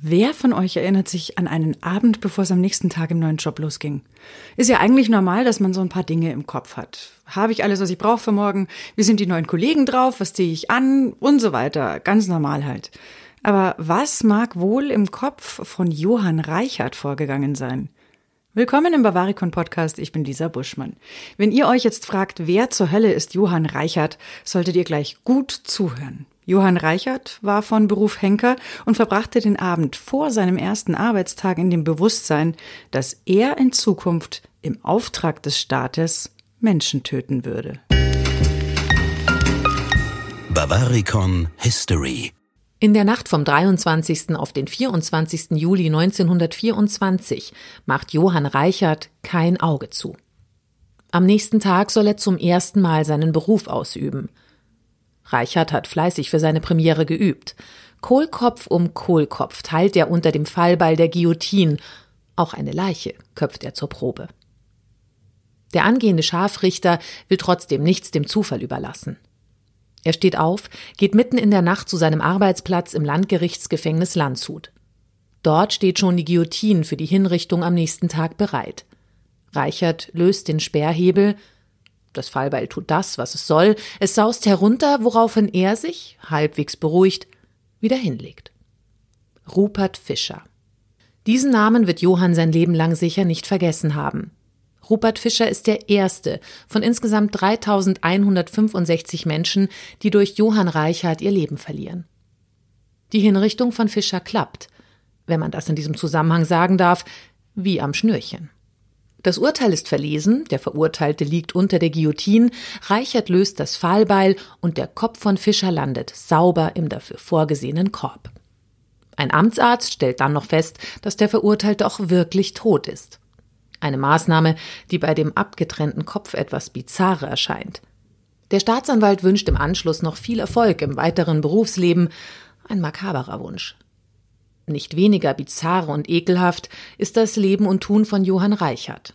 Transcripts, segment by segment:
Wer von euch erinnert sich an einen Abend, bevor es am nächsten Tag im neuen Job losging? Ist ja eigentlich normal, dass man so ein paar Dinge im Kopf hat. Habe ich alles, was ich brauche für morgen? Wie sind die neuen Kollegen drauf? Was ziehe ich an? Und so weiter. Ganz normal halt. Aber was mag wohl im Kopf von Johann Reichert vorgegangen sein? Willkommen im Bavaricon Podcast, ich bin Lisa Buschmann. Wenn ihr euch jetzt fragt, wer zur Hölle ist Johann Reichert, solltet ihr gleich gut zuhören. Johann Reichert war von Beruf Henker und verbrachte den Abend vor seinem ersten Arbeitstag in dem Bewusstsein, dass er in Zukunft im Auftrag des Staates Menschen töten würde. Bavaricon History in der Nacht vom 23. auf den 24. Juli 1924 macht Johann Reichert kein Auge zu. Am nächsten Tag soll er zum ersten Mal seinen Beruf ausüben – Reichert hat fleißig für seine Premiere geübt. Kohlkopf um Kohlkopf teilt er unter dem Fallbeil der Guillotine. Auch eine Leiche köpft er zur Probe. Der angehende Scharfrichter will trotzdem nichts dem Zufall überlassen. Er steht auf, geht mitten in der Nacht zu seinem Arbeitsplatz im Landgerichtsgefängnis Landshut. Dort steht schon die Guillotine für die Hinrichtung am nächsten Tag bereit. Reichert löst den Sperrhebel, das Fallbeil tut das, was es soll. Es saust herunter, woraufhin er sich, halbwegs beruhigt, wieder hinlegt. Rupert Fischer. Diesen Namen wird Johann sein Leben lang sicher nicht vergessen haben. Rupert Fischer ist der erste von insgesamt 3165 Menschen, die durch Johann Reichert ihr Leben verlieren. Die Hinrichtung von Fischer klappt, wenn man das in diesem Zusammenhang sagen darf, wie am Schnürchen. Das Urteil ist verlesen, der Verurteilte liegt unter der Guillotine, Reichert löst das Pfahlbeil und der Kopf von Fischer landet sauber im dafür vorgesehenen Korb. Ein Amtsarzt stellt dann noch fest, dass der Verurteilte auch wirklich tot ist. Eine Maßnahme, die bei dem abgetrennten Kopf etwas bizarre erscheint. Der Staatsanwalt wünscht im Anschluss noch viel Erfolg im weiteren Berufsleben, ein makaberer Wunsch. Nicht weniger bizarr und ekelhaft ist das Leben und Tun von Johann Reichert.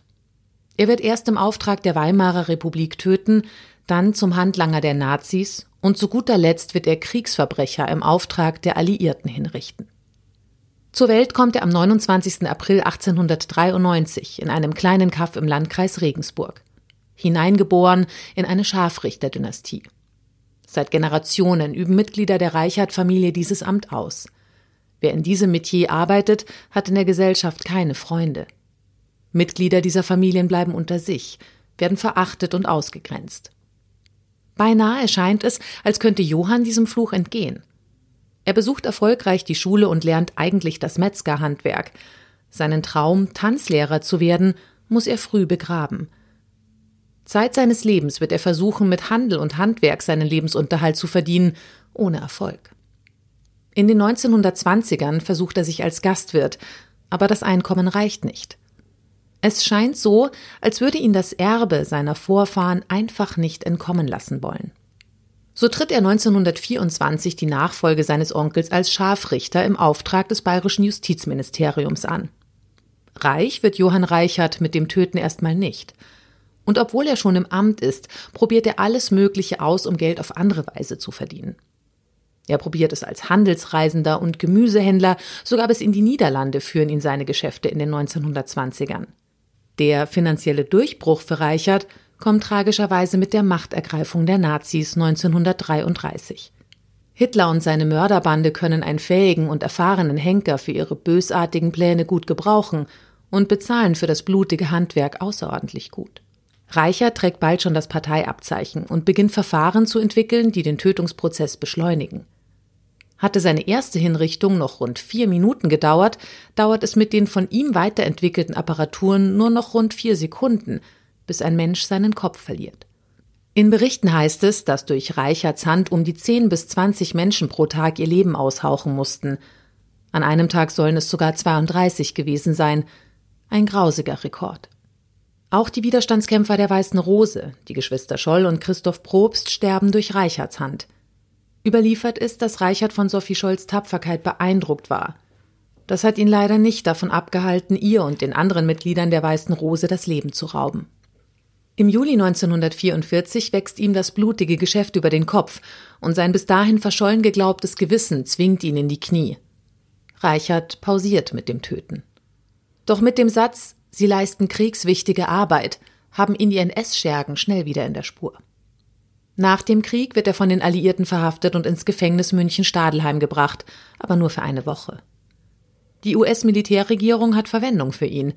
Er wird erst im Auftrag der Weimarer Republik töten, dann zum Handlanger der Nazis und zu guter Letzt wird er Kriegsverbrecher im Auftrag der Alliierten hinrichten. Zur Welt kommt er am 29. April 1893 in einem kleinen Kaff im Landkreis Regensburg. Hineingeboren in eine Scharfrichterdynastie. Seit Generationen üben Mitglieder der Reichert-Familie dieses Amt aus. Wer in diesem Metier arbeitet, hat in der Gesellschaft keine Freunde. Mitglieder dieser Familien bleiben unter sich, werden verachtet und ausgegrenzt. Beinahe scheint es, als könnte Johann diesem Fluch entgehen. Er besucht erfolgreich die Schule und lernt eigentlich das Metzgerhandwerk. Seinen Traum, Tanzlehrer zu werden, muss er früh begraben. Zeit seines Lebens wird er versuchen, mit Handel und Handwerk seinen Lebensunterhalt zu verdienen, ohne Erfolg. In den 1920ern versucht er sich als Gastwirt, aber das Einkommen reicht nicht. Es scheint so, als würde ihn das Erbe seiner Vorfahren einfach nicht entkommen lassen wollen. So tritt er 1924 die Nachfolge seines Onkels als Scharfrichter im Auftrag des bayerischen Justizministeriums an. Reich wird Johann Reichert mit dem Töten erstmal nicht. Und obwohl er schon im Amt ist, probiert er alles Mögliche aus, um Geld auf andere Weise zu verdienen. Er probiert es als Handelsreisender und Gemüsehändler, sogar bis in die Niederlande führen ihn seine Geschäfte in den 1920ern. Der finanzielle Durchbruch für Reichert kommt tragischerweise mit der Machtergreifung der Nazis 1933. Hitler und seine Mörderbande können einen fähigen und erfahrenen Henker für ihre bösartigen Pläne gut gebrauchen und bezahlen für das blutige Handwerk außerordentlich gut. Reichert trägt bald schon das Parteiabzeichen und beginnt Verfahren zu entwickeln, die den Tötungsprozess beschleunigen. Hatte seine erste Hinrichtung noch rund vier Minuten gedauert, dauert es mit den von ihm weiterentwickelten Apparaturen nur noch rund vier Sekunden, bis ein Mensch seinen Kopf verliert. In Berichten heißt es, dass durch Reicherts Hand um die 10 bis 20 Menschen pro Tag ihr Leben aushauchen mussten. An einem Tag sollen es sogar 32 gewesen sein. Ein grausiger Rekord. Auch die Widerstandskämpfer der Weißen Rose, die Geschwister Scholl und Christoph Probst, sterben durch Reicherts Hand. Überliefert ist, dass Reichert von Sophie Scholls Tapferkeit beeindruckt war. Das hat ihn leider nicht davon abgehalten, ihr und den anderen Mitgliedern der Weißen Rose das Leben zu rauben. Im Juli 1944 wächst ihm das blutige Geschäft über den Kopf und sein bis dahin verschollen geglaubtes Gewissen zwingt ihn in die Knie. Reichert pausiert mit dem Töten. Doch mit dem Satz, sie leisten kriegswichtige Arbeit, haben ihn die NS-Schergen schnell wieder in der Spur. Nach dem Krieg wird er von den Alliierten verhaftet und ins Gefängnis München-Stadelheim gebracht, aber nur für eine Woche. Die US-Militärregierung hat Verwendung für ihn.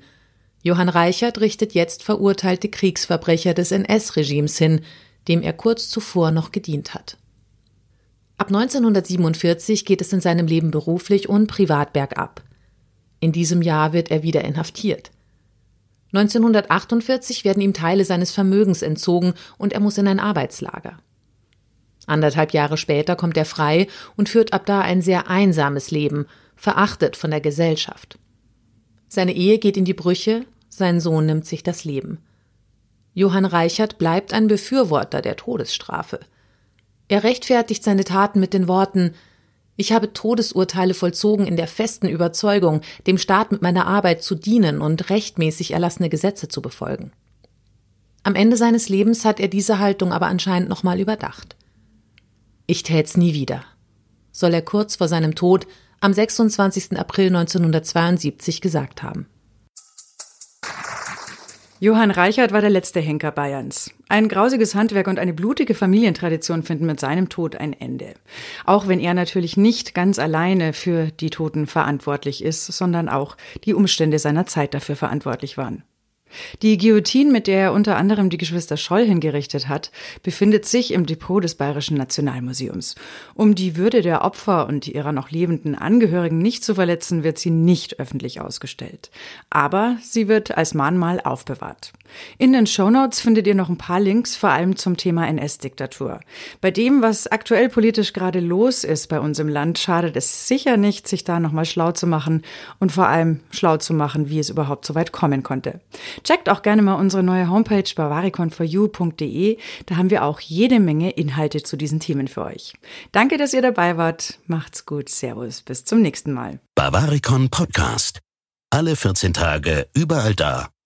Johann Reichert richtet jetzt verurteilte Kriegsverbrecher des NS-Regimes hin, dem er kurz zuvor noch gedient hat. Ab 1947 geht es in seinem Leben beruflich und privat bergab. In diesem Jahr wird er wieder inhaftiert. 1948 werden ihm Teile seines Vermögens entzogen und er muss in ein Arbeitslager. Anderthalb Jahre später kommt er frei und führt ab da ein sehr einsames Leben, verachtet von der Gesellschaft. Seine Ehe geht in die Brüche, sein Sohn nimmt sich das Leben. Johann Reichert bleibt ein Befürworter der Todesstrafe. Er rechtfertigt seine Taten mit den Worten Ich habe Todesurteile vollzogen in der festen Überzeugung, dem Staat mit meiner Arbeit zu dienen und rechtmäßig erlassene Gesetze zu befolgen. Am Ende seines Lebens hat er diese Haltung aber anscheinend nochmal überdacht. Ich tät's nie wieder, soll er kurz vor seinem Tod am 26. April 1972 gesagt haben. Johann Reichert war der letzte Henker Bayerns. Ein grausiges Handwerk und eine blutige Familientradition finden mit seinem Tod ein Ende. Auch wenn er natürlich nicht ganz alleine für die Toten verantwortlich ist, sondern auch die Umstände seiner Zeit dafür verantwortlich waren. Die Guillotine, mit der er unter anderem die Geschwister Scholl hingerichtet hat, befindet sich im Depot des Bayerischen Nationalmuseums. Um die Würde der Opfer und ihrer noch lebenden Angehörigen nicht zu verletzen, wird sie nicht öffentlich ausgestellt. Aber sie wird als Mahnmal aufbewahrt. In den Shownotes findet ihr noch ein paar Links, vor allem zum Thema NS-Diktatur. Bei dem, was aktuell politisch gerade los ist bei uns im Land, schadet es sicher nicht, sich da nochmal schlau zu machen und vor allem schlau zu machen, wie es überhaupt so weit kommen konnte. Checkt auch gerne mal unsere neue Homepage bavariconforyou.de. Da haben wir auch jede Menge Inhalte zu diesen Themen für euch. Danke, dass ihr dabei wart. Macht's gut. Servus. Bis zum nächsten Mal. Bavaricon Podcast. Alle 14 Tage überall da,